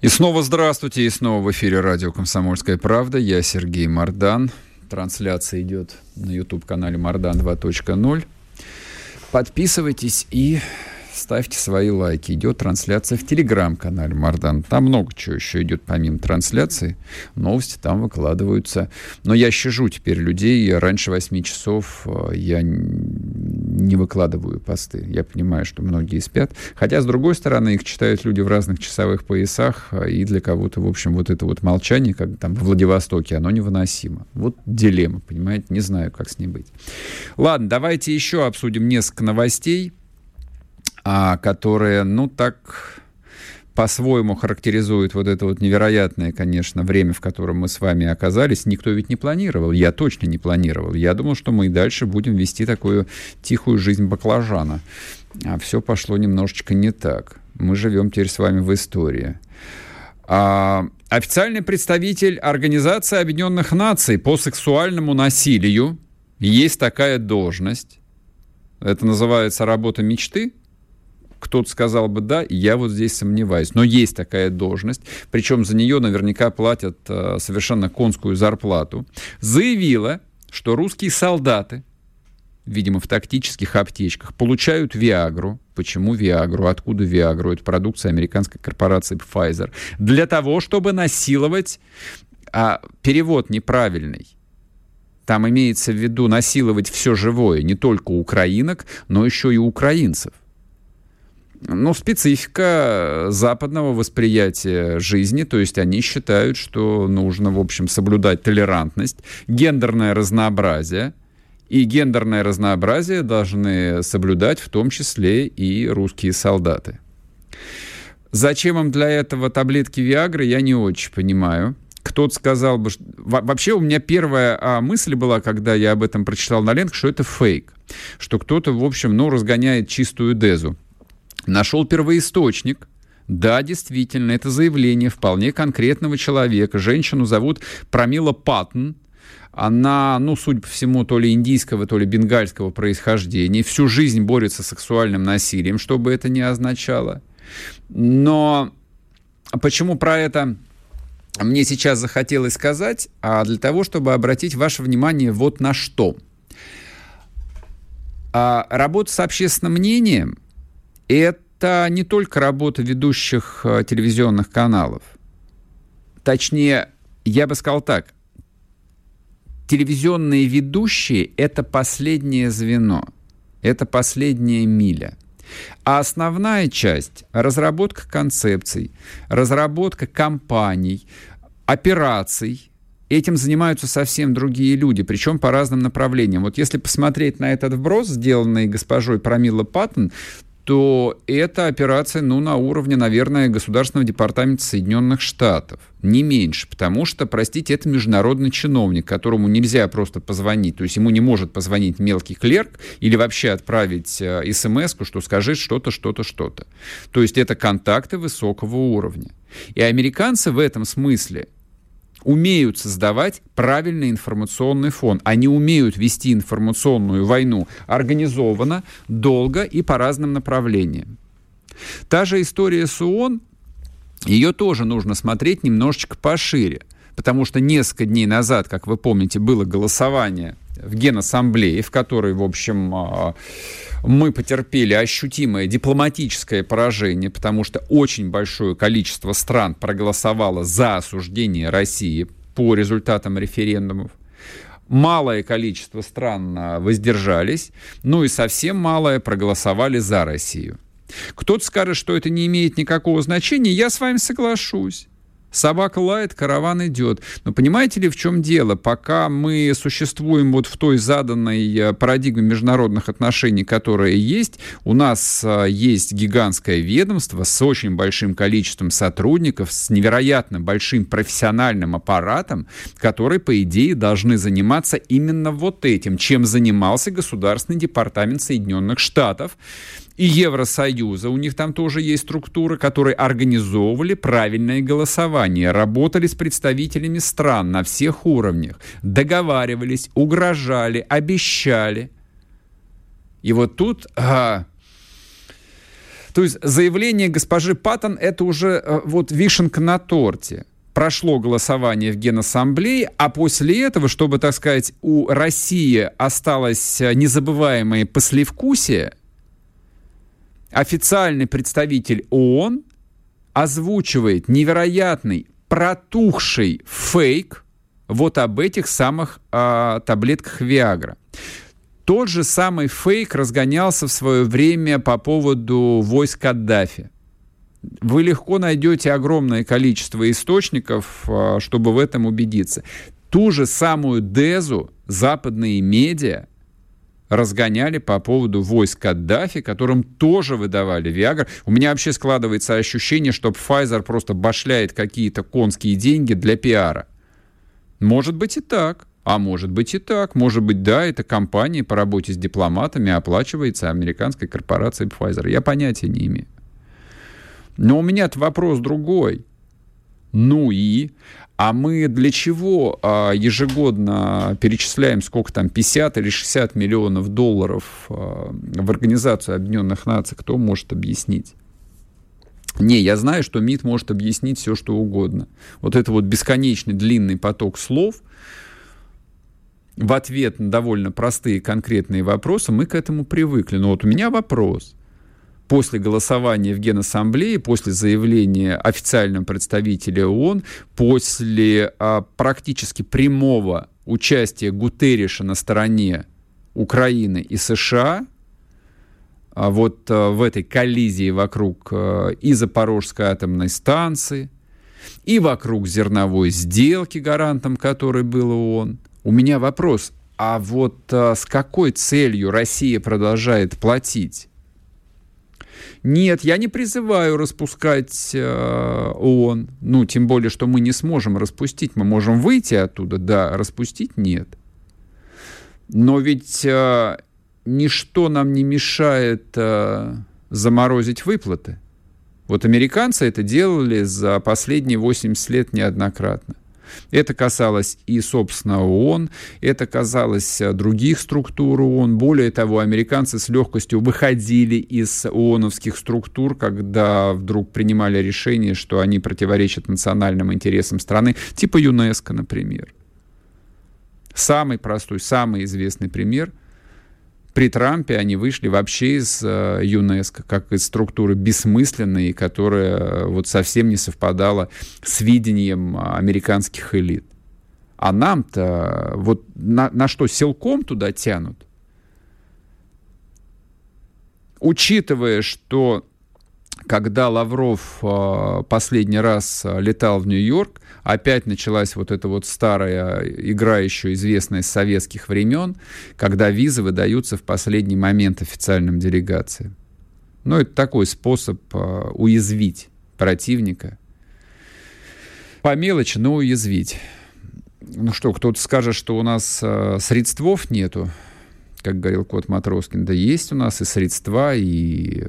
И снова здравствуйте, и снова в эфире радио «Комсомольская правда». Я Сергей Мардан. Трансляция идет на YouTube-канале «Мардан 2.0». Подписывайтесь и ставьте свои лайки. Идет трансляция в телеграм-канале Мардан. Там много чего еще идет помимо трансляции. Новости там выкладываются. Но я щажу теперь людей. Раньше 8 часов э, я не выкладываю посты. Я понимаю, что многие спят. Хотя, с другой стороны, их читают люди в разных часовых поясах. Э, и для кого-то, в общем, вот это вот молчание, как там в Владивостоке, оно невыносимо. Вот дилемма, понимаете? Не знаю, как с ней быть. Ладно, давайте еще обсудим несколько новостей а, которые, ну, так по-своему характеризуют вот это вот невероятное, конечно, время, в котором мы с вами оказались. Никто ведь не планировал, я точно не планировал. Я думал, что мы и дальше будем вести такую тихую жизнь баклажана. А все пошло немножечко не так. Мы живем теперь с вами в истории. А, официальный представитель Организации Объединенных Наций по сексуальному насилию есть такая должность. Это называется работа мечты. Кто-то сказал бы да, я вот здесь сомневаюсь. Но есть такая должность, причем за нее наверняка платят э, совершенно конскую зарплату. Заявила, что русские солдаты, видимо, в тактических аптечках, получают Виагру. Почему Виагру? Откуда Виагру? Это продукция американской корпорации Pfizer. Для того, чтобы насиловать... А перевод неправильный. Там имеется в виду насиловать все живое, не только украинок, но еще и украинцев. Ну, специфика западного восприятия жизни, то есть они считают, что нужно, в общем, соблюдать толерантность, гендерное разнообразие, и гендерное разнообразие должны соблюдать в том числе и русские солдаты. Зачем им для этого таблетки Виагры, я не очень понимаю. Кто-то сказал бы... Что... Вообще у меня первая а, мысль была, когда я об этом прочитал на лентах, что это фейк. Что кто-то, в общем, ну, разгоняет чистую дезу нашел первоисточник, да, действительно, это заявление вполне конкретного человека. Женщину зовут Прамила Паттон. Она, ну, судя по всему, то ли индийского, то ли бенгальского происхождения. Всю жизнь борется с сексуальным насилием, что бы это ни означало. Но почему про это мне сейчас захотелось сказать? А для того, чтобы обратить ваше внимание вот на что. А работа с общественным мнением – это не только работа ведущих э, телевизионных каналов. Точнее, я бы сказал так, телевизионные ведущие – это последнее звено, это последняя миля. А основная часть – разработка концепций, разработка кампаний, операций – этим занимаются совсем другие люди, причем по разным направлениям. Вот если посмотреть на этот вброс, сделанный госпожой Промила Паттон, то эта операция, ну, на уровне, наверное, Государственного департамента Соединенных Штатов. Не меньше, потому что, простите, это международный чиновник, которому нельзя просто позвонить. То есть ему не может позвонить мелкий клерк или вообще отправить э, смс что скажи что-то, что-то, что-то. То есть это контакты высокого уровня. И американцы в этом смысле умеют создавать правильный информационный фон. Они умеют вести информационную войну организованно, долго и по разным направлениям. Та же история с ООН, ее тоже нужно смотреть немножечко пошире. Потому что несколько дней назад, как вы помните, было голосование в Генассамблее, в которой, в общем, а, мы потерпели ощутимое дипломатическое поражение, потому что очень большое количество стран проголосовало за осуждение России по результатам референдумов. Малое количество стран а, воздержались, ну и совсем малое проголосовали за Россию. Кто-то скажет, что это не имеет никакого значения, я с вами соглашусь. Собака лает, караван идет. Но понимаете ли, в чем дело? Пока мы существуем вот в той заданной э, парадигме международных отношений, которая есть, у нас э, есть гигантское ведомство с очень большим количеством сотрудников, с невероятно большим профессиональным аппаратом, которые, по идее, должны заниматься именно вот этим, чем занимался Государственный департамент Соединенных Штатов и Евросоюза. У них там тоже есть структуры, которые организовывали правильное голосование, работали с представителями стран на всех уровнях, договаривались, угрожали, обещали. И вот тут... А, то есть заявление госпожи Паттон это уже а, вот вишенка на торте прошло голосование в Генассамблее, а после этого, чтобы, так сказать, у России осталось незабываемое послевкусие, официальный представитель ООН озвучивает невероятный протухший фейк вот об этих самых э, таблетках Виагра. Тот же самый фейк разгонялся в свое время по поводу войск Каддафи. Вы легко найдете огромное количество источников, а, чтобы в этом убедиться. Ту же самую Дезу западные медиа разгоняли по поводу войск Каддафи, которым тоже выдавали Виагр. У меня вообще складывается ощущение, что Pfizer просто башляет какие-то конские деньги для пиара. Может быть и так. А может быть и так. Может быть, да, эта компания по работе с дипломатами оплачивается американской корпорацией Pfizer. Я понятия не имею. Но у меня вопрос другой. Ну и? А мы для чего а, ежегодно перечисляем сколько там, 50 или 60 миллионов долларов а, в Организацию Объединенных Наций? Кто может объяснить? Не, я знаю, что МИД может объяснить все, что угодно. Вот это вот бесконечный длинный поток слов в ответ на довольно простые конкретные вопросы, мы к этому привыкли. Но вот у меня вопрос после голосования в Генассамблее, после заявления официального представителя ООН, после а, практически прямого участия Гутерриша на стороне Украины и США, а вот а, в этой коллизии вокруг а, и Запорожской атомной станции, и вокруг зерновой сделки, гарантом которой был ООН, у меня вопрос, а вот а, с какой целью Россия продолжает платить? Нет, я не призываю распускать э, ООН. Ну, тем более, что мы не сможем распустить. Мы можем выйти оттуда, да, распустить нет. Но ведь э, ничто нам не мешает э, заморозить выплаты. Вот американцы это делали за последние 80 лет неоднократно. Это касалось и, собственно, ООН, это касалось э, других структур ООН. Более того, американцы с легкостью выходили из ООНовских структур, когда вдруг принимали решение, что они противоречат национальным интересам страны, типа ЮНЕСКО, например. Самый простой, самый известный пример – при Трампе они вышли вообще из э, ЮНЕСКО, как из структуры бессмысленной, которая э, вот совсем не совпадала с видением американских элит. А нам-то вот на, на что силком туда тянут? Учитывая, что когда Лавров э, последний раз летал в Нью-Йорк, опять началась вот эта вот старая игра, еще известная с советских времен, когда визы выдаются в последний момент официальным делегациям. Ну, это такой способ uh, уязвить противника. По мелочи, но уязвить. Ну что, кто-то скажет, что у нас средствов нету, как говорил Кот Матроскин. Да есть у нас и средства, и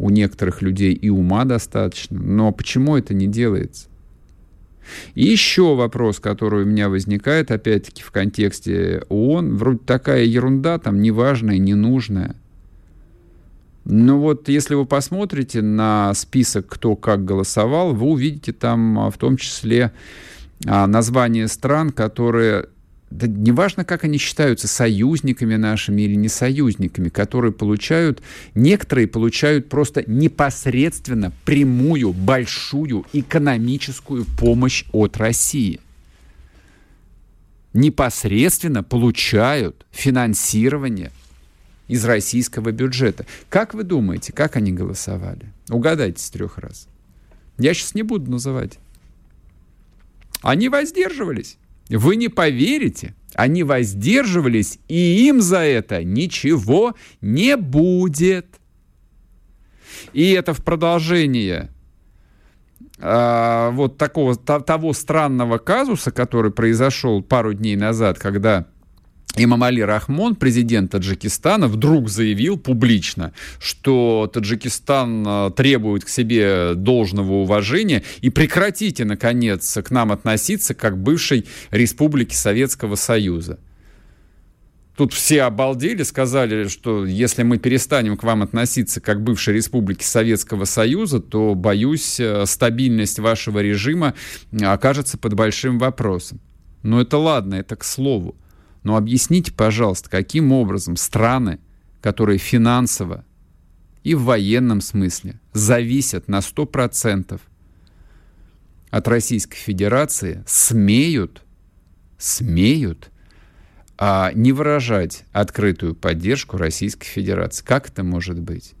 у некоторых людей и ума достаточно. Но почему это не делается? И еще вопрос, который у меня возникает, опять-таки, в контексте ООН. Вроде такая ерунда, там, неважная, ненужная. Но вот если вы посмотрите на список, кто как голосовал, вы увидите там а, в том числе а, название стран, которые да неважно, как они считаются, союзниками нашими или не союзниками, которые получают, некоторые получают просто непосредственно прямую, большую экономическую помощь от России. Непосредственно получают финансирование из российского бюджета. Как вы думаете, как они голосовали? Угадайте с трех раз. Я сейчас не буду называть. Они воздерживались. Вы не поверите, они воздерживались, и им за это ничего не будет. И это в продолжение а, вот такого, того странного казуса, который произошел пару дней назад, когда Имамали Рахмон, президент Таджикистана, вдруг заявил публично, что Таджикистан а, требует к себе должного уважения и прекратите, наконец, к нам относиться как бывшей республике Советского Союза. Тут все обалдели, сказали, что если мы перестанем к вам относиться как бывшей республике Советского Союза, то, боюсь, э, стабильность вашего режима окажется под большим вопросом. Но это ладно, это к слову. Но объясните, пожалуйста, каким образом страны, которые финансово и в военном смысле зависят на 100% от Российской Федерации, смеют, смеют а, не выражать открытую поддержку Российской Федерации. Как это может быть?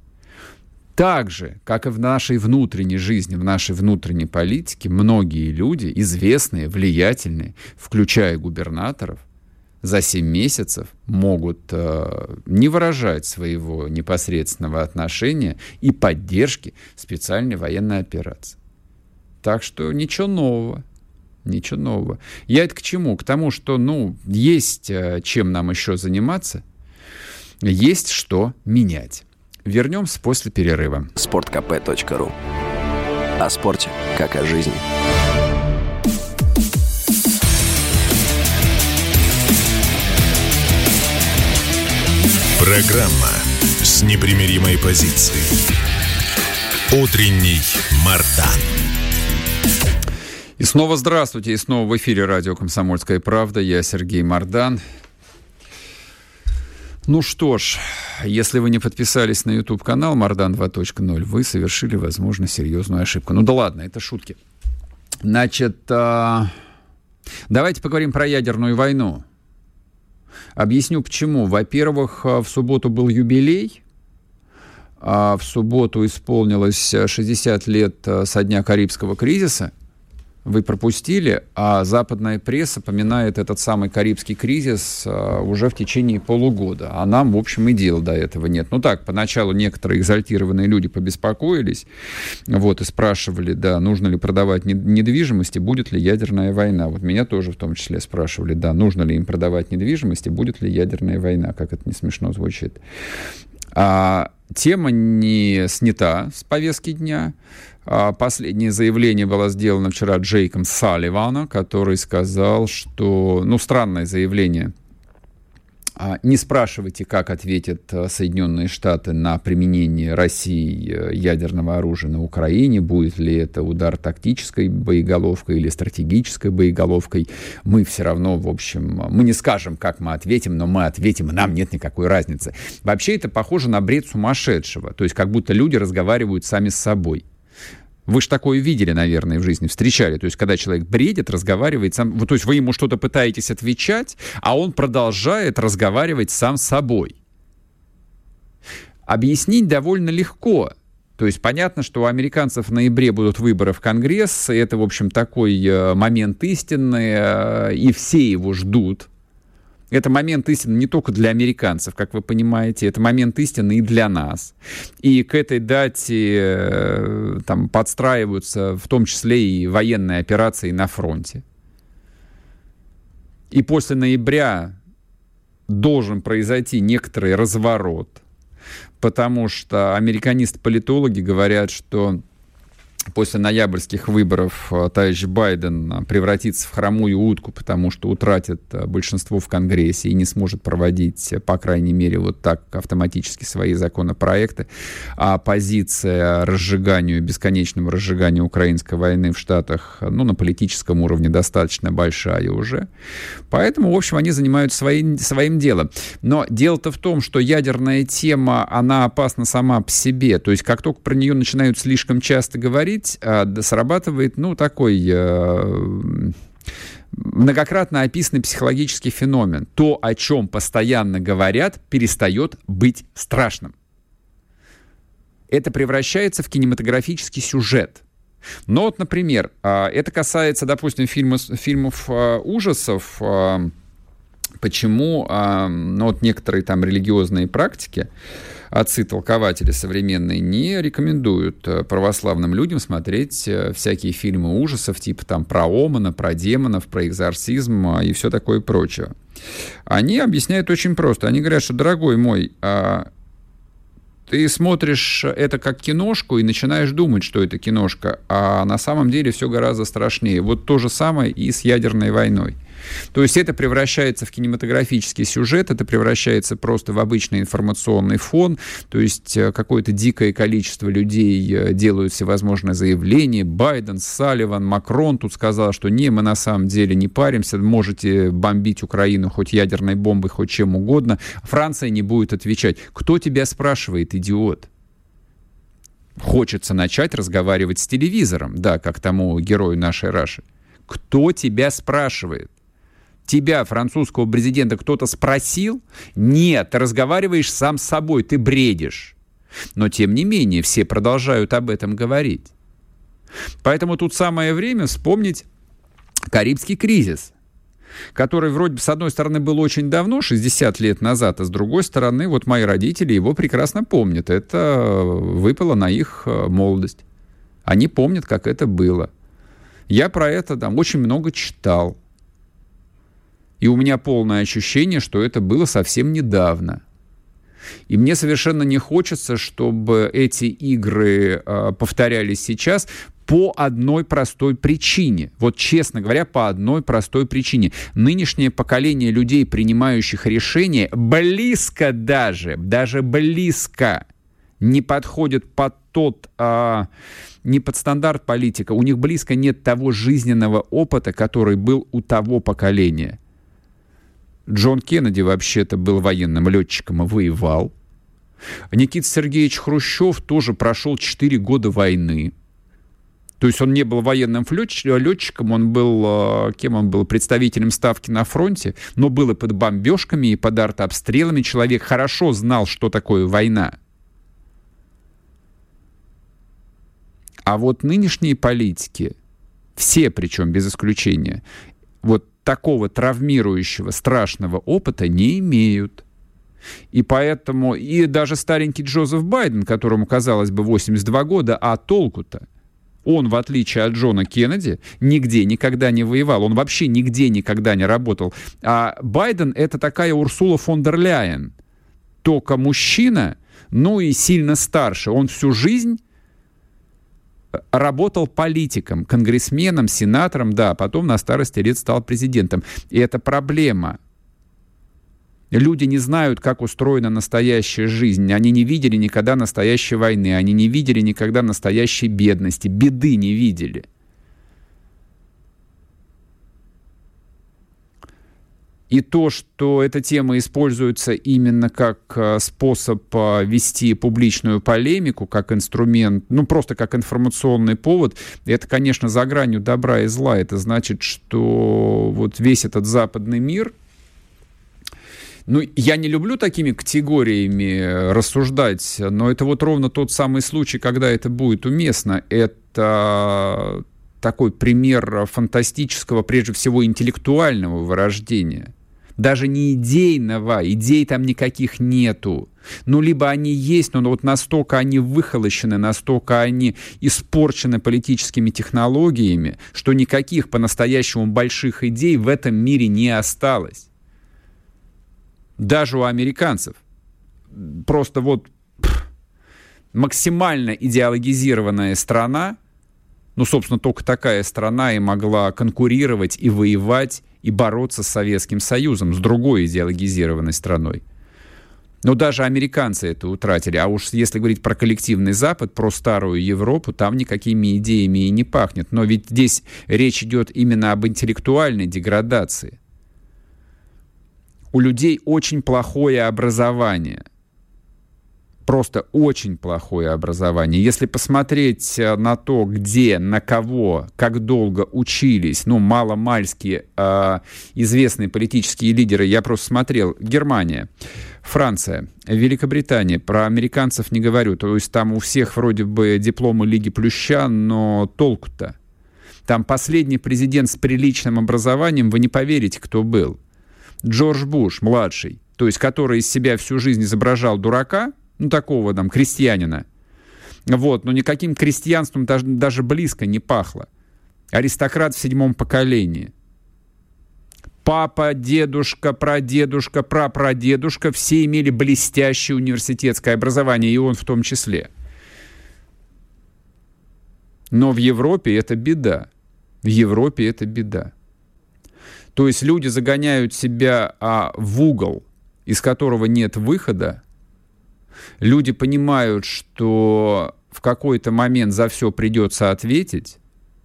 Так же, как и в нашей внутренней жизни, в нашей внутренней политике, многие люди, известные, влиятельные, включая губернаторов, за 7 месяцев могут э, не выражать своего непосредственного отношения и поддержки специальной военной операции. Так что ничего нового. Ничего нового. Я это к чему? К тому, что, ну, есть э, чем нам еще заниматься, есть что менять. Вернемся после перерыва. Спорткп.ру О спорте, как о жизни. Программа с непримиримой позицией. Утренний Мардан. И снова здравствуйте, и снова в эфире радио «Комсомольская правда». Я Сергей Мардан. Ну что ж, если вы не подписались на YouTube-канал Мардан 2.0, вы совершили, возможно, серьезную ошибку. Ну да ладно, это шутки. Значит, а, давайте поговорим про ядерную войну. Объясню почему. Во-первых, а, в субботу был юбилей. А в субботу исполнилось 60 лет со дня Карибского кризиса – вы пропустили, а западная пресса поминает этот самый Карибский кризис а, уже в течение полугода. А нам, в общем, и дела до этого нет. Ну так, поначалу некоторые экзальтированные люди побеспокоились, вот, и спрашивали, да, нужно ли продавать недвижимость и будет ли ядерная война. Вот меня тоже в том числе спрашивали, да, нужно ли им продавать недвижимость и будет ли ядерная война, как это не смешно звучит. А, тема не снята с повестки дня. А, последнее заявление было сделано вчера Джейком Салливана, который сказал, что, ну, странное заявление, а, не спрашивайте, как ответят э, Соединенные Штаты на применение России э, ядерного оружия на Украине, будет ли это удар тактической боеголовкой или стратегической боеголовкой. Мы все равно, в общем, мы не скажем, как мы ответим, но мы ответим, и нам нет никакой разницы. Вообще это похоже на бред сумасшедшего, то есть как будто люди разговаривают сами с собой. Вы же такое видели, наверное, в жизни, встречали. То есть, когда человек бредит, разговаривает сам... То есть, вы ему что-то пытаетесь отвечать, а он продолжает разговаривать сам с собой. Объяснить довольно легко. То есть понятно, что у американцев в ноябре будут выборы в Конгресс, и это, в общем, такой э, момент истины, э, и все его ждут. Это момент истины не только для американцев, как вы понимаете, это момент истины и для нас. И к этой дате э, там подстраиваются в том числе и военные операции на фронте. И после ноября должен произойти некоторый разворот, потому что американисты-политологи говорят, что после ноябрьских выборов э, товарищ Байден э, превратится в хромую утку, потому что утратит э, большинство в Конгрессе и не сможет проводить, по крайней мере, вот так автоматически свои законопроекты. А позиция разжиганию, бесконечному разжиганию украинской войны в Штатах, ну, на политическом уровне достаточно большая уже. Поэтому, в общем, они занимаются своим, своим делом. Но дело-то в том, что ядерная тема, она опасна сама по себе. То есть, как только про нее начинают слишком часто говорить, говорить, а, срабатывает, ну, такой э, многократно описанный психологический феномен. То, о чем постоянно говорят, перестает быть страшным. Это превращается в кинематографический сюжет. Но вот, например, а, это касается, допустим, фильмов, фильмов а, ужасов, почему ну, вот некоторые там религиозные практики, отцы-толкователи современные не рекомендуют православным людям смотреть всякие фильмы ужасов, типа там про Омана, про демонов, про экзорцизм и все такое прочее. Они объясняют очень просто. Они говорят, что, дорогой мой, ты смотришь это как киношку и начинаешь думать, что это киношка, а на самом деле все гораздо страшнее. Вот то же самое и с ядерной войной. То есть это превращается в кинематографический сюжет, это превращается просто в обычный информационный фон, то есть э, какое-то дикое количество людей э, делают всевозможные заявления. Байден, Салливан, Макрон тут сказал, что не, мы на самом деле не паримся, можете бомбить Украину хоть ядерной бомбой, хоть чем угодно. Франция не будет отвечать. Кто тебя спрашивает, идиот? Хочется начать разговаривать с телевизором, да, как тому герою нашей Раши. Кто тебя спрашивает? Тебя, французского президента, кто-то спросил? Нет, ты разговариваешь сам с собой, ты бредишь. Но, тем не менее, все продолжают об этом говорить. Поэтому тут самое время вспомнить Карибский кризис, который вроде бы, с одной стороны, был очень давно, 60 лет назад, а с другой стороны, вот мои родители его прекрасно помнят. Это выпало на их э, молодость. Они помнят, как это было. Я про это там очень много читал. И у меня полное ощущение, что это было совсем недавно. И мне совершенно не хочется, чтобы эти игры э, повторялись сейчас по одной простой причине. Вот честно говоря, по одной простой причине. Нынешнее поколение людей, принимающих решения, близко даже, даже близко не подходит под тот, а, не под стандарт политика. У них близко нет того жизненного опыта, который был у того поколения. Джон Кеннеди вообще-то был военным летчиком и воевал. Никита Сергеевич Хрущев тоже прошел 4 года войны. То есть он не был военным летчиком, он был, а, кем он был, представителем ставки на фронте, но был и под бомбежками, и под артобстрелами. Человек хорошо знал, что такое война. А вот нынешние политики, все причем без исключения, вот такого травмирующего, страшного опыта не имеют. И поэтому, и даже старенький Джозеф Байден, которому, казалось бы, 82 года, а толку-то? Он, в отличие от Джона Кеннеди, нигде никогда не воевал. Он вообще нигде никогда не работал. А Байден — это такая Урсула фон дер Ляйен. Только мужчина, ну и сильно старше. Он всю жизнь работал политиком, конгрессменом, сенатором, да, потом на старости лет стал президентом. И это проблема. Люди не знают, как устроена настоящая жизнь. Они не видели никогда настоящей войны, они не видели никогда настоящей бедности, беды не видели. И то, что эта тема используется именно как э, способ э, вести публичную полемику, как инструмент, ну просто как информационный повод, это, конечно, за гранью добра и зла. Это значит, что вот весь этот западный мир, ну, я не люблю такими категориями э, рассуждать, но это вот ровно тот самый случай, когда это будет уместно. Это такой пример фантастического, прежде всего, интеллектуального вырождения даже не идейного, идей там никаких нету. Ну, либо они есть, но вот настолько они выхолощены, настолько они испорчены политическими технологиями, что никаких по-настоящему больших идей в этом мире не осталось. Даже у американцев. Просто вот пff, максимально идеологизированная страна, ну, собственно, только такая страна и могла конкурировать и воевать и бороться с Советским Союзом, с другой идеологизированной страной. Но даже американцы это утратили. А уж если говорить про коллективный Запад, про старую Европу, там никакими идеями и не пахнет. Но ведь здесь речь идет именно об интеллектуальной деградации. У людей очень плохое образование просто очень плохое образование. Если посмотреть э, на то, где, на кого, как долго учились, ну, мало-мальские э, известные политические лидеры, я просто смотрел, Германия. Франция, Великобритания, про американцев не говорю, то есть там у всех вроде бы дипломы Лиги Плюща, но толку-то. Там последний президент с приличным образованием, вы не поверите, кто был. Джордж Буш, младший, то есть который из себя всю жизнь изображал дурака, ну такого там крестьянина, вот, но никаким крестьянством даже, даже близко не пахло. Аристократ в седьмом поколении. Папа, дедушка, прадедушка, прапрадедушка все имели блестящее университетское образование, и он в том числе. Но в Европе это беда. В Европе это беда. То есть люди загоняют себя а, в угол, из которого нет выхода. Люди понимают, что в какой-то момент за все придется ответить,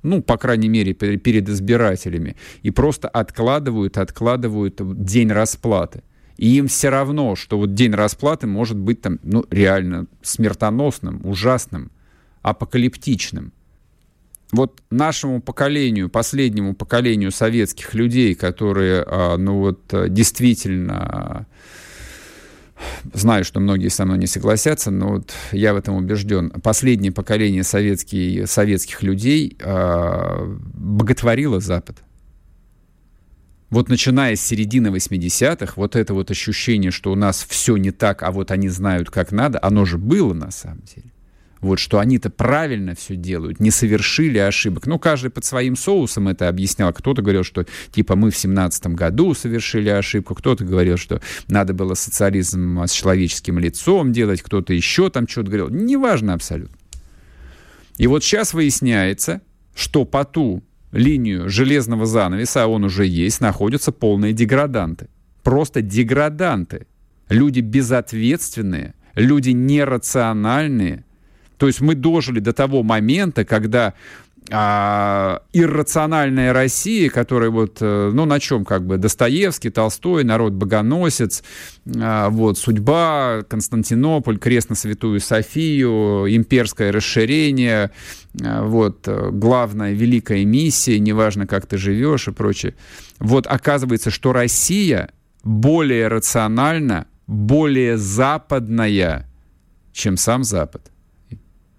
ну, по крайней мере, перед избирателями, и просто откладывают, откладывают день расплаты. И им все равно, что вот день расплаты может быть там, ну, реально смертоносным, ужасным, апокалиптичным. Вот нашему поколению, последнему поколению советских людей, которые, а, ну вот, действительно Знаю, что многие со мной не согласятся, но вот я в этом убежден. Последнее поколение советских, советских людей э, боготворило Запад. Вот начиная с середины 80-х, вот это вот ощущение, что у нас все не так, а вот они знают, как надо, оно же было на самом деле вот, что они-то правильно все делают, не совершили ошибок. Ну, каждый под своим соусом это объяснял. Кто-то говорил, что типа мы в семнадцатом году совершили ошибку, кто-то говорил, что надо было социализм с человеческим лицом делать, кто-то еще там что-то говорил. Неважно абсолютно. И вот сейчас выясняется, что по ту линию железного занавеса, а он уже есть, находятся полные деграданты. Просто деграданты. Люди безответственные, люди нерациональные, то есть мы дожили до того момента, когда а, иррациональная Россия, которая вот, э, ну, на чем как бы Достоевский, Толстой, народ-богоносец, а, вот, судьба, Константинополь, крест на Святую Софию, имперское расширение, а, вот, главная великая миссия, неважно, как ты живешь и прочее. Вот оказывается, что Россия более рациональна, более западная, чем сам Запад.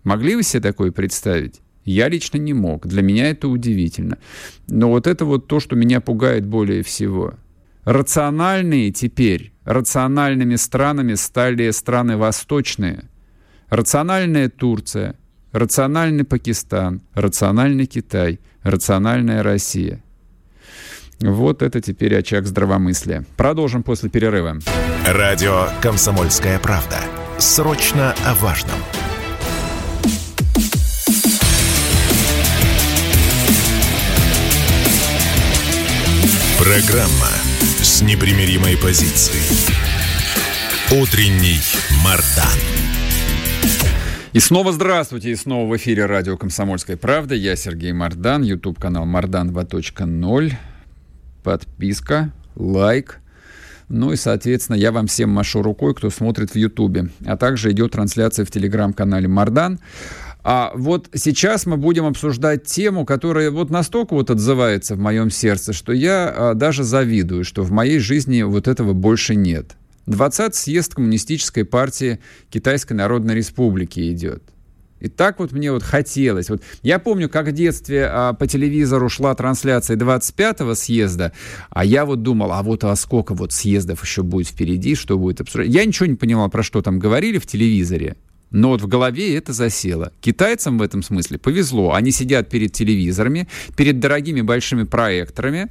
Могли вы себе такое представить? Я лично не мог. Для меня это удивительно. Но вот это вот то, что меня пугает более всего. Рациональные теперь, рациональными странами стали страны восточные. Рациональная Турция, рациональный Пакистан, рациональный Китай, рациональная Россия. Вот это теперь очаг здравомыслия. Продолжим после перерыва. Радио «Комсомольская правда». Срочно о важном. Программа с непримиримой позицией. Утренний Мардан. И снова здравствуйте, и снова в эфире радио «Комсомольская правда». Я Сергей Мардан, YouTube-канал Мардан 2.0. Подписка, лайк. Ну и, соответственно, я вам всем машу рукой, кто смотрит в Ютубе. А также идет трансляция в телеграм-канале Мардан. А вот сейчас мы будем обсуждать тему, которая вот настолько вот отзывается в моем сердце, что я а, даже завидую, что в моей жизни вот этого больше нет. 20 съезд Коммунистической партии Китайской Народной Республики идет. И так вот мне вот хотелось. Вот я помню, как в детстве а, по телевизору шла трансляция 25-го съезда, а я вот думал, а вот а сколько вот съездов еще будет впереди, что будет обсуждать. Я ничего не понимал, про что там говорили в телевизоре. Но вот в голове это засело. Китайцам в этом смысле повезло. Они сидят перед телевизорами, перед дорогими большими проекторами,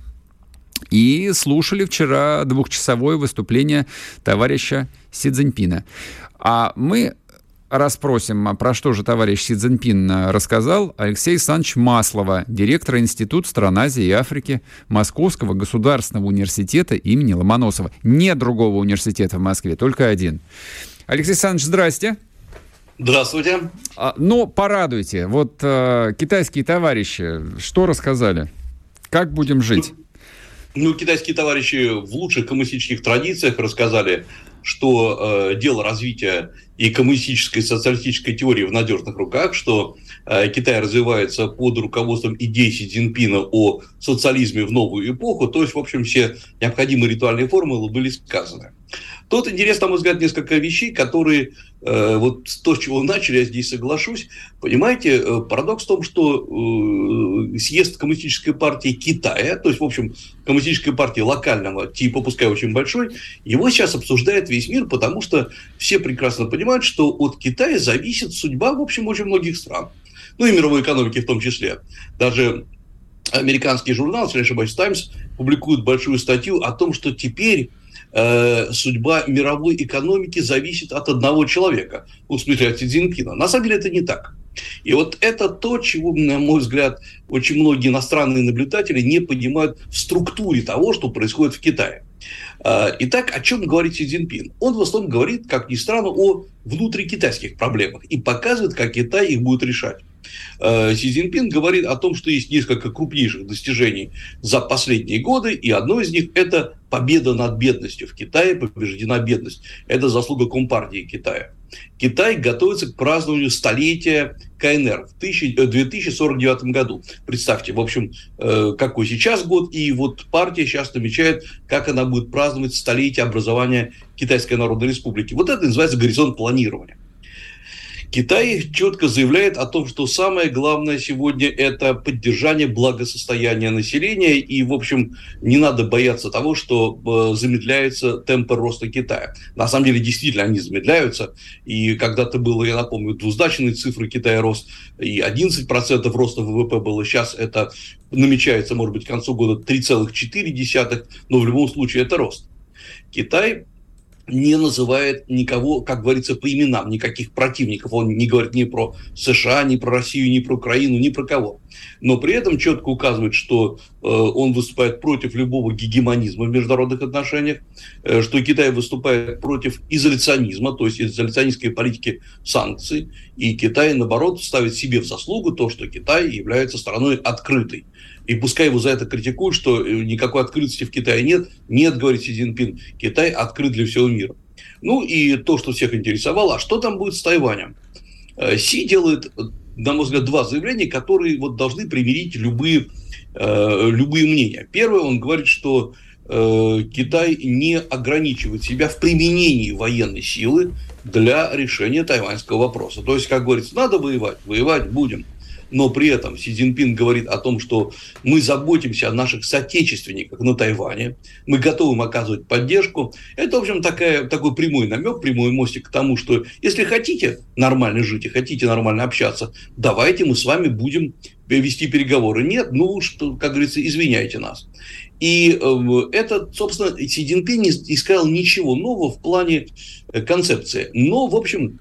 и слушали вчера двухчасовое выступление товарища Си Цзиньпина. А мы расспросим, а про что же товарищ Си Цзиньпин рассказал, Алексей Александрович Маслова, директор Института стран Азии и Африки Московского государственного университета имени Ломоносова. Нет другого университета в Москве, только один. Алексей Александрович, здрасте. Здравствуйте. А, ну, порадуйте. Вот э, китайские товарищи что рассказали? Как будем жить? Ну, китайские товарищи в лучших коммунистических традициях рассказали, что э, дело развития и коммунистической, и социалистической теории в надежных руках, что э, Китай развивается под руководством идей Си Цзиньпина о социализме в новую эпоху. То есть, в общем, все необходимые ритуальные формулы были сказаны. Тут интересно, на мой взгляд, несколько вещей, которые, вот то, с чего начали, я здесь соглашусь. Понимаете, э, парадокс в том, что э, съезд Коммунистической партии Китая, то есть, в общем, Коммунистической партии локального типа, пускай очень большой, его сейчас обсуждает весь мир, потому что все прекрасно понимают, что от Китая зависит судьба, в общем, очень многих стран. Ну и мировой экономики в том числе. Даже американский журнал, если не ошибаюсь, Times, публикует большую статью о том, что теперь Э, судьба мировой экономики зависит от одного человека, в смысле от Цзиньпина. На самом деле это не так. И вот это то, чего, на мой взгляд, очень многие иностранные наблюдатели не понимают в структуре того, что происходит в Китае. Э, итак, о чем говорит Си Цзиньпин? Он в основном говорит, как ни странно, о внутрикитайских проблемах и показывает, как Китай их будет решать. Э, Си Цзиньпин говорит о том, что есть несколько крупнейших достижений за последние годы, и одно из них – это победа над бедностью. В Китае побеждена бедность. Это заслуга Компартии Китая. Китай готовится к празднованию столетия КНР в 2049 э, году. Представьте, в общем, э, какой сейчас год, и вот партия сейчас намечает, как она будет праздновать столетие образования Китайской Народной Республики. Вот это называется горизонт планирования. Китай четко заявляет о том, что самое главное сегодня – это поддержание благосостояния населения, и, в общем, не надо бояться того, что э, замедляются темпы роста Китая. На самом деле, действительно, они замедляются, и когда-то было, я напомню, двузначные цифры Китая рост, и 11% роста ВВП было, сейчас это намечается, может быть, к концу года 3,4, но в любом случае это рост. Китай не называет никого, как говорится, по именам, никаких противников. Он не говорит ни про США, ни про Россию, ни про Украину, ни про кого. Но при этом четко указывает, что э, он выступает против любого гегемонизма в международных отношениях, э, что Китай выступает против изоляционизма, то есть изоляционистской политики санкций, и Китай, наоборот, ставит себе в заслугу то, что Китай является страной открытой. И пускай его за это критикуют, что э, никакой открытости в Китае нет. Нет, говорит Си Цзиньпин, Китай открыт для всего мира. Ну и то, что всех интересовало, а что там будет с Тайванем? Си делает, на мой взгляд, два заявления, которые вот должны примирить любые, э, любые мнения. Первое, он говорит, что Китай не ограничивает себя в применении военной силы для решения тайваньского вопроса. То есть, как говорится, надо воевать, воевать будем но при этом Си Цзиньпин говорит о том, что мы заботимся о наших соотечественниках на Тайване, мы готовы им оказывать поддержку. Это, в общем, такая, такой прямой намек, прямой мостик к тому, что если хотите нормально жить и хотите нормально общаться, давайте мы с вами будем вести переговоры. Нет, ну, что, как говорится, извиняйте нас. И э, это, собственно, Си Цзиньпин не искал ничего нового в плане э, концепции. Но, в общем,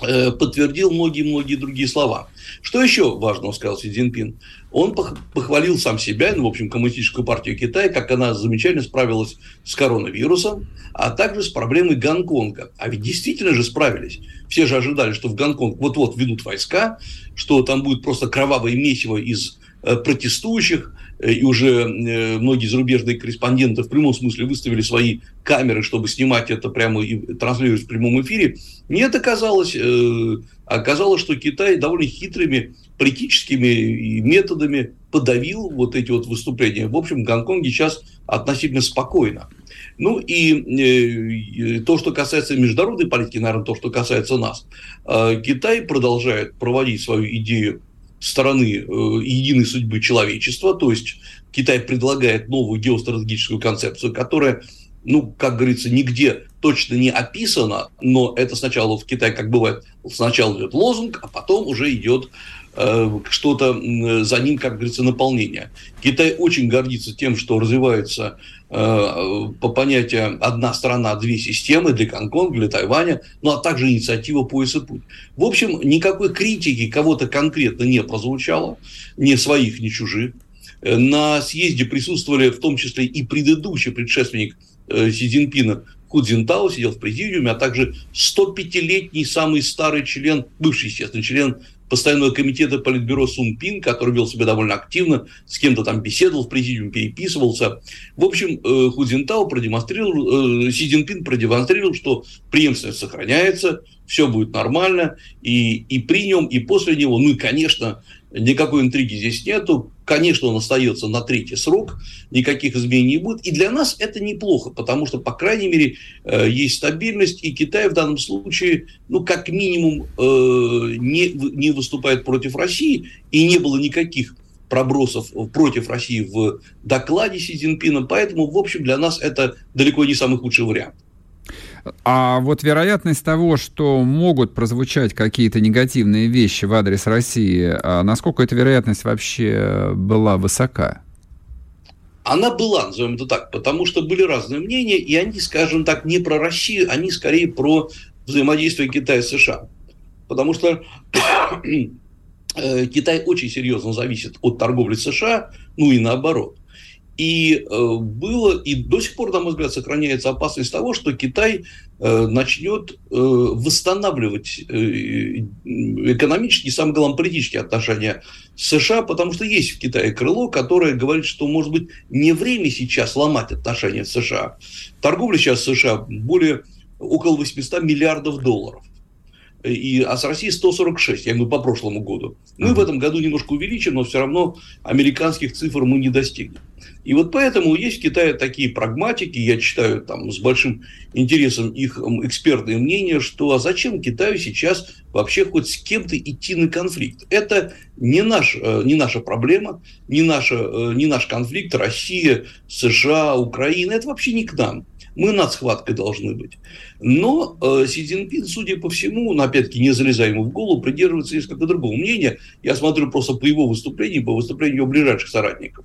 подтвердил многие-многие другие слова. Что еще важного сказал Си Цзиньпин? Он похвалил сам себя, ну, в общем, Коммунистическую партию Китая, как она замечательно справилась с коронавирусом, а также с проблемой Гонконга. А ведь действительно же справились. Все же ожидали, что в Гонконг вот-вот ведут войска, что там будет просто кровавое месиво из э, протестующих, Э, и уже э, многие зарубежные корреспонденты в прямом смысле выставили свои камеры, чтобы снимать это прямо и транслировать в прямом эфире. Нет, оказалось, э, оказалось, что Китай довольно хитрыми политическими методами подавил вот эти вот выступления. В общем, в Гонконге сейчас относительно спокойно. Ну и то, что касается международной политики, наверное, то, что касается нас. Китай продолжает проводить свою идею стороны э, единой судьбы человечества, то есть Китай предлагает новую геостратегическую концепцию, которая, ну, как говорится, нигде точно не описана, но это сначала в Китае, как бывает, сначала идет лозунг, а потом уже идет что-то за ним, как говорится, наполнение. Китай очень гордится тем, что развивается Э, по понятию «одна страна, две системы» для Гонконга, для Тайваня, ну а также инициатива «Пояс и путь». В общем, никакой критики кого-то конкретно не прозвучало, ни своих, ни чужих. Э, на съезде присутствовали в том числе и предыдущий предшественник э, Си Цзиньпина Ху Цзинтао сидел в президиуме, а также 105-летний самый старый член, бывший, естественно, член постоянного комитета Политбюро Сун Пин, который вел себя довольно активно, с кем-то там беседовал в президиуме, переписывался. В общем, э, Ху Цзинтао продемонстрировал, э, Си Цзиньпин продемонстрировал, что преемственность сохраняется, все будет нормально, и, и при нем, и после него, ну и, конечно, никакой интриги здесь нету. Конечно, он остается на третий срок, никаких изменений не будет. И для нас это неплохо, потому что, по крайней мере, э, есть стабильность, и Китай в данном случае, ну, как минимум, э, не, не выступает против России, и не было никаких пробросов против России в докладе Си Цзиньпина, поэтому, в общем, для нас это далеко не самый худший вариант. А вот вероятность того, что могут прозвучать какие-то негативные вещи в адрес России, а насколько эта вероятность вообще была высока? Она была, назовем это так, потому что были разные мнения, и они, скажем так, не про Россию, они скорее про взаимодействие Китая и США. Потому что э, Китай очень серьезно зависит от торговли США, ну и наоборот. И э, было, и до сих пор, на мой взгляд, сохраняется опасность того, что Китай э, начнет э, восстанавливать экономические, самое главное, политические отношения с США, потому что есть в Китае крыло, которое говорит, что, может быть, не время сейчас ломать отношения с США. Торговля сейчас с США более около 800 миллиардов долларов и, а с Россией 146, я говорю, по прошлому году. Ну и в этом году немножко увеличим, но все равно американских цифр мы не достигнем. И вот поэтому есть в Китае такие прагматики, я читаю там с большим интересом их экспертные мнения, что а зачем Китаю сейчас вообще хоть с кем-то идти на конфликт? Это не, наш, э, не наша проблема, не, наша, э, не наш конфликт Россия, США, Украина, это вообще не к нам. Мы над схваткой должны быть. Но э, Си Цзиньпин, судя по всему, ну, опять-таки, не залезая ему в голову, придерживается несколько другого мнения. Я смотрю просто по его выступлениям, по выступлению его ближайших соратников.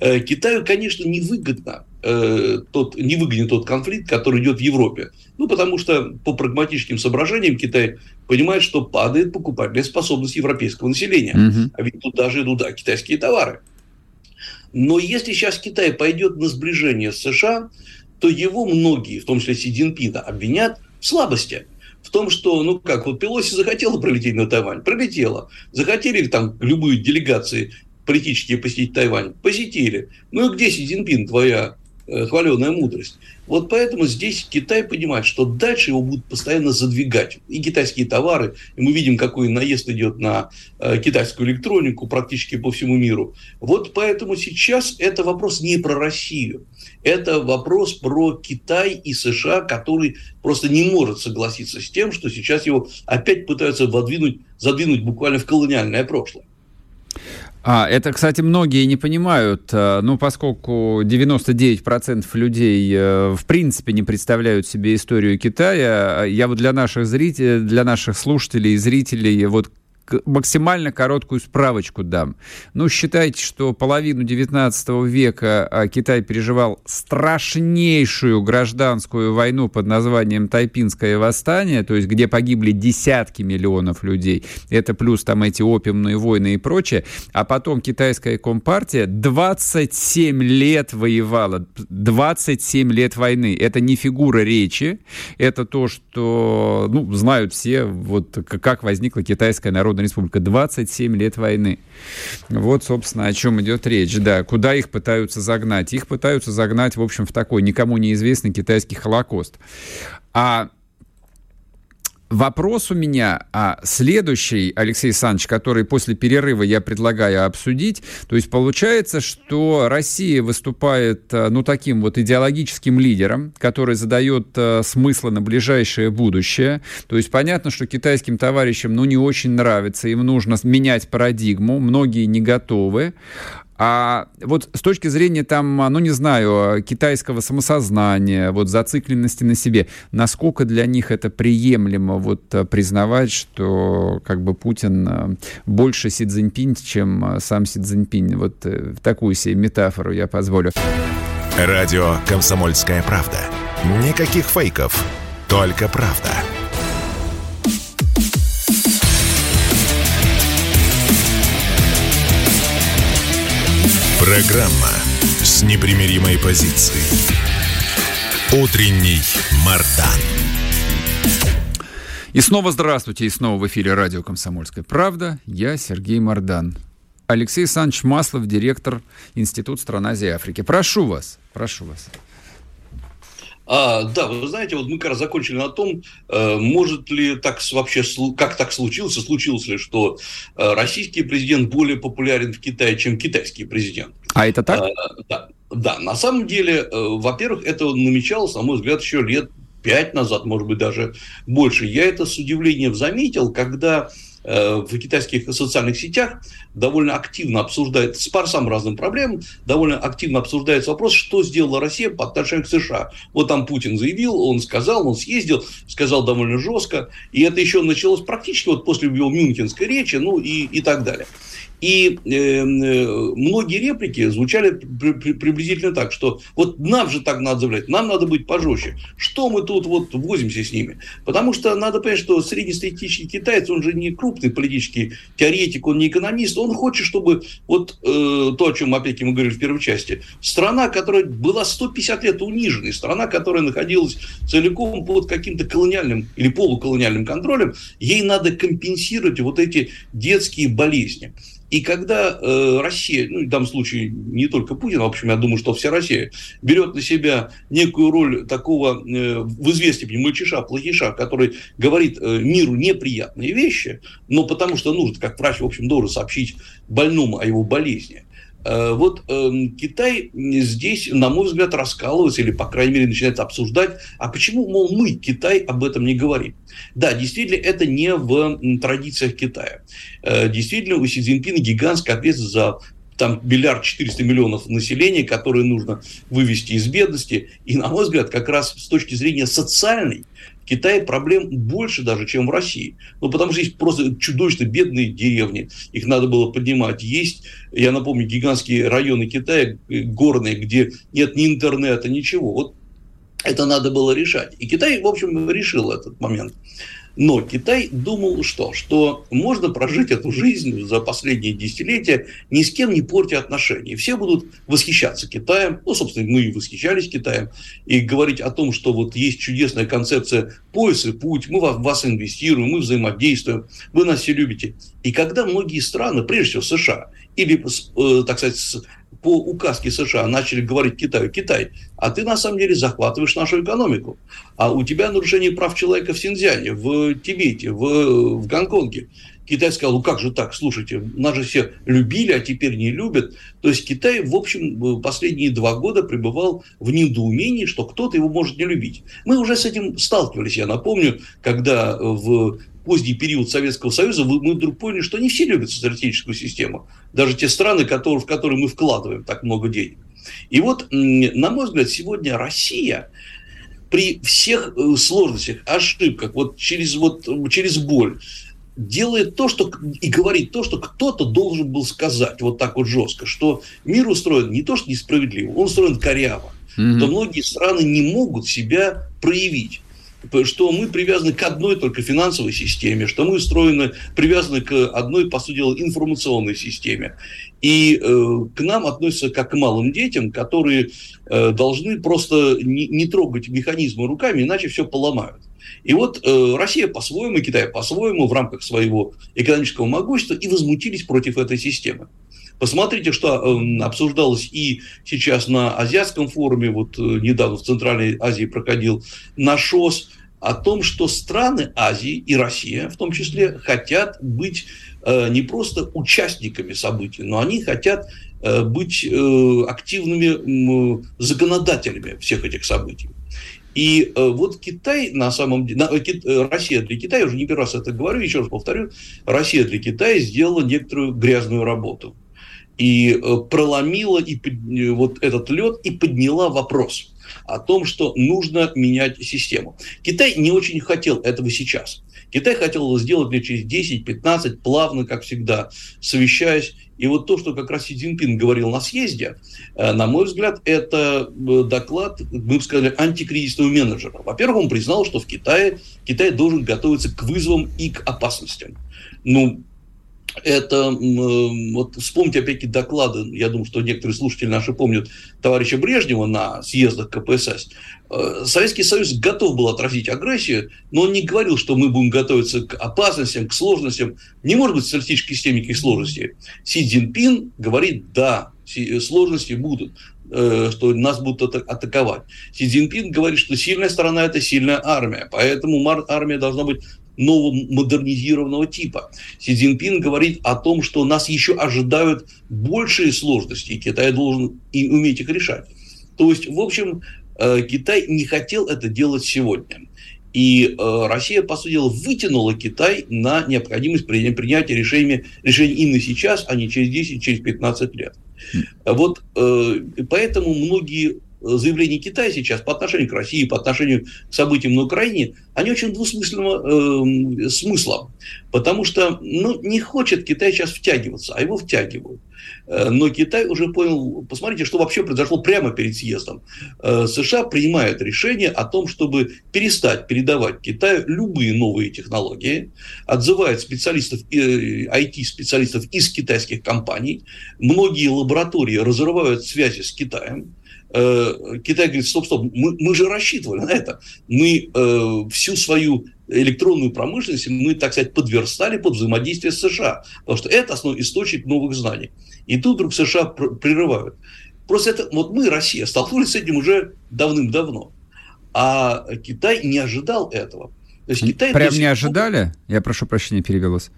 Э, Китаю, конечно, невыгодно э, тот, невыгоден тот конфликт, который идет в Европе. Ну, потому что по прагматическим соображениям Китай понимает, что падает покупательная способность европейского населения. Угу. А ведь туда же идут да, китайские товары. Но если сейчас Китай пойдет на сближение с США, то его многие, в том числе Си Цзиньпина, обвинят в слабости. В том, что, ну как, вот Пелоси захотела пролететь на Тайвань, пролетела. Захотели там любые делегации политические посетить Тайвань, посетили. Ну и где Си Цзиньпин, твоя Э, хваленая мудрость. Вот поэтому здесь Китай понимает, что дальше его будут постоянно задвигать. И китайские товары, и мы видим, какой наезд идет на э, китайскую электронику практически по всему миру. Вот поэтому сейчас это вопрос не про Россию. Это вопрос про Китай и США, который просто не может согласиться с тем, что сейчас его опять пытаются задвинуть буквально в колониальное прошлое. А, это, кстати, многие не понимают, э, ну, поскольку 99% людей э, в принципе не представляют себе историю Китая, я вот для наших зрителей, для наших слушателей и зрителей вот максимально короткую справочку дам. Ну, считайте, что половину 19 века а, Китай переживал страшнейшую гражданскую войну под названием Тайпинское восстание, то есть где погибли десятки миллионов людей. Это плюс там эти опиумные войны и прочее. А потом китайская компартия 27 лет воевала. 27 лет войны. Это не фигура речи. Это то, что ну, знают все, вот как возникла китайская народная Народная Республика. 27 лет войны. Вот, собственно, о чем идет речь. Да, куда их пытаются загнать? Их пытаются загнать, в общем, в такой никому неизвестный китайский Холокост. А Вопрос у меня а, следующий, Алексей Александрович, который после перерыва я предлагаю обсудить. То есть получается, что Россия выступает, а, ну, таким вот идеологическим лидером, который задает а, смыслы на ближайшее будущее. То есть понятно, что китайским товарищам, ну, не очень нравится, им нужно менять парадигму, многие не готовы. А вот с точки зрения там, ну не знаю, китайского самосознания, вот зацикленности на себе, насколько для них это приемлемо вот э, признавать, что как бы Путин э, больше Си Цзиньпинь, чем э, сам Си Цзиньпинь. Вот такую себе метафору я позволю. Радио «Комсомольская правда». Никаких фейков, только правда. Программа с непримиримой позицией. Утренний Мардан. И снова здравствуйте, и снова в эфире радио «Комсомольская правда». Я Сергей Мордан. Алексей Александрович Маслов, директор Института стран Азии и Африки. Прошу вас, прошу вас. А, да, вы знаете, вот мы как раз закончили на том, э, может ли так вообще, как так случилось, случилось ли, что э, российский президент более популярен в Китае, чем китайский президент. А это так? А, да, да, на самом деле, во-первых, это намечалось, на мой взгляд, еще лет пять назад, может быть, даже больше. Я это с удивлением заметил, когда Э, в китайских социальных сетях довольно активно обсуждается, по самым разным проблемам, довольно активно обсуждается вопрос, что сделала Россия по отношению к США. Вот там Путин заявил, он сказал, он съездил, сказал довольно жестко, и это еще началось практически вот после его мюнхенской речи, ну и, и так далее. И э, э, многие реплики звучали при, при, приблизительно так, что вот нам же так надо заявлять, нам надо быть пожестче. Что мы тут вот возимся с ними? Потому что надо понять, что среднестатистический китаец, он же не крупный политический теоретик, он не экономист, он хочет, чтобы вот э, то, о чем опять мы говорили в первой части, страна, которая была 150 лет униженной, страна, которая находилась целиком под каким-то колониальным или полуколониальным контролем, ей надо компенсировать вот эти детские болезни. И когда э, Россия, ну, в данном случае не только Путин, а, в общем, я думаю, что вся Россия, берет на себя некую роль такого э, в степени мальчиша, плохиша, который говорит э, миру неприятные вещи, но потому что нужно, как врач, в общем, должен сообщить больному о его болезни, вот эм, Китай здесь, на мой взгляд, раскалывается или, по крайней мере, начинает обсуждать, а почему, мол, мы, Китай, об этом не говорим. Да, действительно, это не в традициях Китая. Э, действительно, у Си Цзиньпина гигантская ответственность за там миллиард четыреста миллионов населения, которые нужно вывести из бедности. И, на мой взгляд, как раз с точки зрения социальной, Китае проблем больше даже, чем в России. Ну, потому что есть просто чудовищно бедные деревни. Их надо было поднимать. Есть, я напомню, гигантские районы Китая, э, горные, где нет ни интернета, ничего. Вот это надо было решать. И Китай, в общем, решил этот момент. Но Китай думал что? Что можно прожить эту жизнь за последние десятилетия, ни с кем не портя отношения. Все будут восхищаться Китаем, ну, собственно, мы и восхищались Китаем, и говорить о том, что вот есть чудесная концепция пояс и путь, мы в вас инвестируем, мы взаимодействуем, вы нас все любите. И когда многие страны, прежде всего США, или, э, так сказать, по указке США начали говорить Китаю, Китай, а ты на самом деле захватываешь нашу экономику, а у тебя нарушение прав человека в Синьцзяне, в Тибете, в, в Гонконге. Китай сказал, ну как же так, слушайте, нас же все любили, а теперь не любят. То есть Китай, в общем, последние два года пребывал в недоумении, что кто-то его может не любить. Мы уже с этим сталкивались, я напомню, когда в поздний период Советского Союза мы вдруг поняли, что не все любят социалистическую систему. Даже те страны, которые, в которые мы вкладываем так много денег. И вот, на мой взгляд, сегодня Россия при всех э, сложностях, ошибках, вот через, вот, через боль, делает то, что и говорит то, что кто-то должен был сказать вот так вот жестко, что мир устроен не то, что несправедливо, он устроен коряво. Mm-hmm. То многие страны не могут себя проявить что мы привязаны к одной только финансовой системе, что мы устроены, привязаны к одной, по сути дела, информационной системе. И э, к нам относятся как к малым детям, которые э, должны просто не, не трогать механизмы руками, иначе все поломают. И вот э, Россия по-своему, Китай по-своему в рамках своего экономического могущества и возмутились против этой системы. Посмотрите, что э, обсуждалось и сейчас на Азиатском форуме, вот э, недавно в Центральной Азии проходил на о том, что страны Азии и Россия в том числе хотят быть э, не просто участниками событий, но они хотят э, быть активными законодателями всех этих событий. И вот Китай на самом деле, Россия для Китая, уже не первый раз это говорю, еще раз повторю, Россия для Китая сделала некоторую грязную работу и э, проломила и, э, вот этот лед и подняла вопрос о том, что нужно менять систему. Китай не очень хотел этого сейчас. Китай хотел сделать лет через 10-15, плавно, как всегда, совещаясь. И вот то, что как раз Си Цзиньпин говорил на съезде, э, на мой взгляд, это доклад, мы бы сказали, антикризисного менеджера. Во-первых, он признал, что в Китае Китай должен готовиться к вызовам и к опасностям. Ну, это, вот вспомните опять-таки доклады, я думаю, что некоторые слушатели наши помнят товарища Брежнева на съездах КПСС. Э, Советский Союз готов был отразить агрессию, но он не говорил, что мы будем готовиться к опасностям, к сложностям. Не может быть в социалистической системе никаких сложностей. Си Цзиньпин говорит, да, сложности будут э, что нас будут атаковать. Си Цзиньпин говорит, что сильная сторона – это сильная армия, поэтому армия должна быть нового модернизированного типа. Си Цзиньпин говорит о том, что нас еще ожидают большие сложности, и Китай должен и уметь их решать. То есть, в общем, э, Китай не хотел это делать сегодня. И э, Россия, по сути дела, вытянула Китай на необходимость принятия решения, решений именно сейчас, а не через 10, через 15 лет. Вот э, поэтому многие заявления Китая сейчас по отношению к России, по отношению к событиям на Украине, они очень двусмысленного э, смысла. Потому что ну, не хочет Китай сейчас втягиваться, а его втягивают. Э, но Китай уже понял, посмотрите, что вообще произошло прямо перед съездом. Э, США принимают решение о том, чтобы перестать передавать Китаю любые новые технологии, отзывают специалистов, IT-специалистов э, из китайских компаний, многие лаборатории разрывают связи с Китаем, Китай говорит, стоп, стоп, мы, мы же рассчитывали на это. Мы э, всю свою электронную промышленность мы, так сказать, подверстали под взаимодействие с США, потому что это основной источник новых знаний. И тут вдруг США прерывают. Просто это, вот мы, Россия, столкнулись с этим уже давным-давно. А Китай не ожидал этого. То есть Китай Прям не ожидали? Я прошу прощения, перевел вас.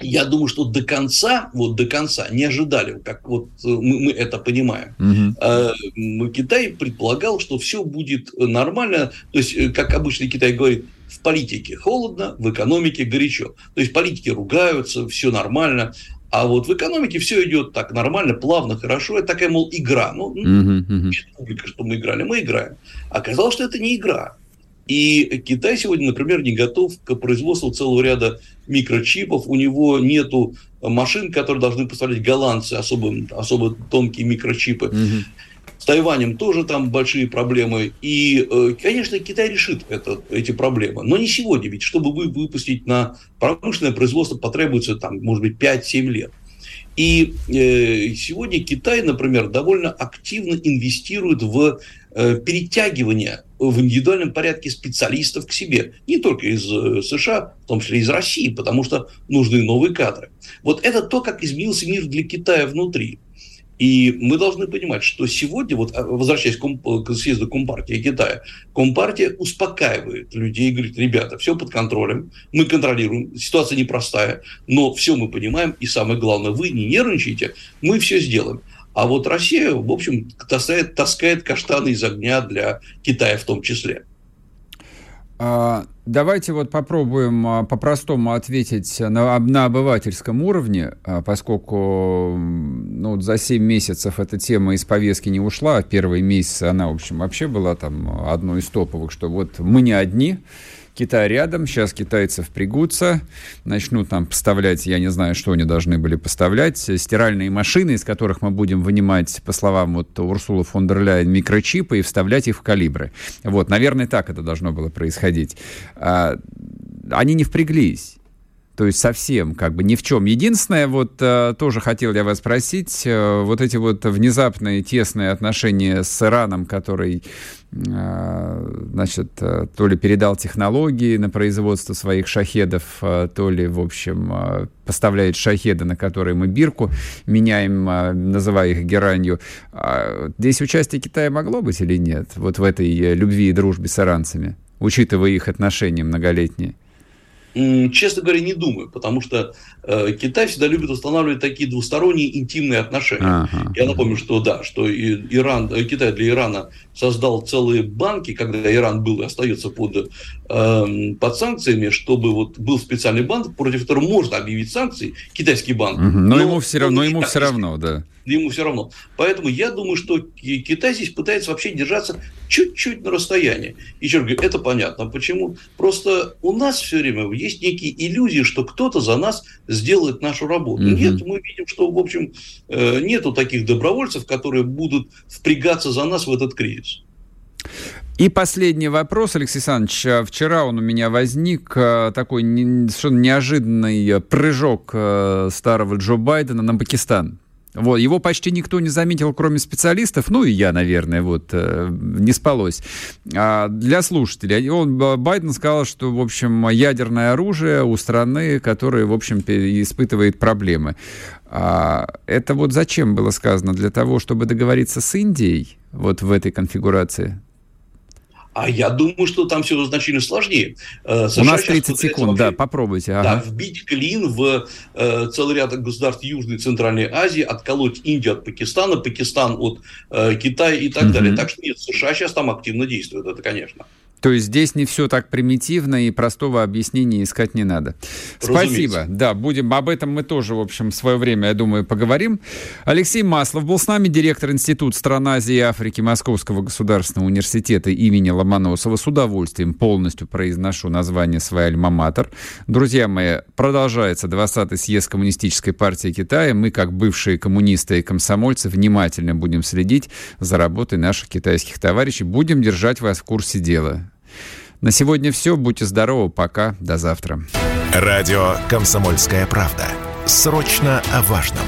Я думаю, что до конца, вот до конца не ожидали, как вот э, мы, мы это понимаем. Угу. Китай предполагал, что все будет нормально. То есть, э, как обычно Китай говорит, в политике холодно, в экономике горячо. То есть политики ругаются, все нормально. А вот в экономике все идет так нормально, плавно, хорошо. Это такая, мол, игра. Ну, uh-huh, uh-huh. публика, что мы играли, мы играем. Оказалось, что это не игра. И Китай сегодня, например, не готов к производству целого ряда микрочипов. У него нету машин, которые должны поставлять голландцы, особо, особо тонкие микрочипы. Uh-huh. Тайванем тоже там большие проблемы. И, э, конечно, Китай решит это, эти проблемы. Но не сегодня, ведь чтобы вы выпустить на промышленное производство потребуется, там, может быть, 5-7 лет. И э, сегодня Китай, например, довольно активно инвестирует в э, перетягивание в индивидуальном порядке специалистов к себе. Не только из э, США, в том числе из России, потому что нужны новые кадры. Вот это то, как изменился мир для Китая внутри. И мы должны понимать, что сегодня, вот а, возвращаясь к, к съезду Компартии Китая, Компартия успокаивает людей и говорит, ребята, все под контролем, мы контролируем, ситуация непростая, но все мы понимаем, и самое главное, вы не нервничайте, мы все сделаем. А вот Россия, в общем, таскает, таскает каштаны из огня для Китая в том числе. А, давайте вот попробуем а, по-простому ответить на, на обывательском уровне, а, поскольку ну, за 7 месяцев эта тема из повестки не ушла, первые месяцы она, в общем, вообще была там одной из топовых, что вот мы не одни, Китай рядом, сейчас китайцы впрягутся, начнут нам поставлять, я не знаю, что они должны были поставлять, стиральные машины, из которых мы будем вынимать, по словам вот Урсулы фон дер Ляйен, микрочипы и вставлять их в калибры. Вот, наверное, так это должно было происходить. А, они не впряглись. То есть совсем как бы ни в чем. Единственное, вот э, тоже хотел я вас спросить, э, вот эти вот внезапные тесные отношения с Ираном, который, э, значит, то ли передал технологии на производство своих шахедов, то ли, в общем, поставляет шахеды, на которые мы бирку меняем, называя их геранью. А здесь участие Китая могло быть или нет? Вот в этой любви и дружбе с иранцами, учитывая их отношения многолетние? Честно говоря, не думаю, потому что э, Китай всегда любит устанавливать такие двусторонние интимные отношения. Ага. Я напомню, что да, что Иран, э, Китай для Ирана создал целые банки, когда Иран был и остается под, э, под санкциями, чтобы вот был специальный банк, против которого можно объявить санкции, китайский банк. Угу. Но, но ему все равно, ему все равно, да ему все равно. Поэтому я думаю, что Китай здесь пытается вообще держаться чуть-чуть на расстоянии. Еще раз говорю, это понятно. Почему? Просто у нас все время есть некие иллюзии, что кто-то за нас сделает нашу работу. Угу. Нет, мы видим, что, в общем, э, нету таких добровольцев, которые будут впрягаться за нас в этот кризис. И последний вопрос, Алексей Александрович. А вчера он у меня возник, а, такой совершенно неожиданный прыжок а, старого Джо Байдена на Пакистан. Вот, его почти никто не заметил, кроме специалистов, ну и я, наверное, вот, э, не спалось. А для слушателей, он, Байден сказал, что, в общем, ядерное оружие у страны, которая, в общем, испытывает проблемы. А это вот зачем было сказано? Для того, чтобы договориться с Индией вот в этой конфигурации? А я думаю, что там все значительно сложнее. США У нас 30 секунд, вообще, да, попробуйте. Ага. Да, вбить клин в э, целый ряд государств Южной и Центральной Азии, отколоть Индию от Пакистана, Пакистан от э, Китая и так угу. далее. Так что нет, США сейчас там активно действуют, это конечно. То есть здесь не все так примитивно и простого объяснения искать не надо. Разумеется. Спасибо. Да, будем об этом мы тоже, в общем, в свое время, я думаю, поговорим. Алексей Маслов был с нами, директор Института стран Азии и Африки Московского государственного университета имени Ломоносова. С удовольствием полностью произношу название своей альма-матер. Друзья мои, продолжается 20-й съезд Коммунистической партии Китая. Мы, как бывшие коммунисты и комсомольцы, внимательно будем следить за работой наших китайских товарищей. Будем держать вас в курсе дела. На сегодня все. Будьте здоровы. Пока. До завтра. Радио «Комсомольская правда». Срочно о важном.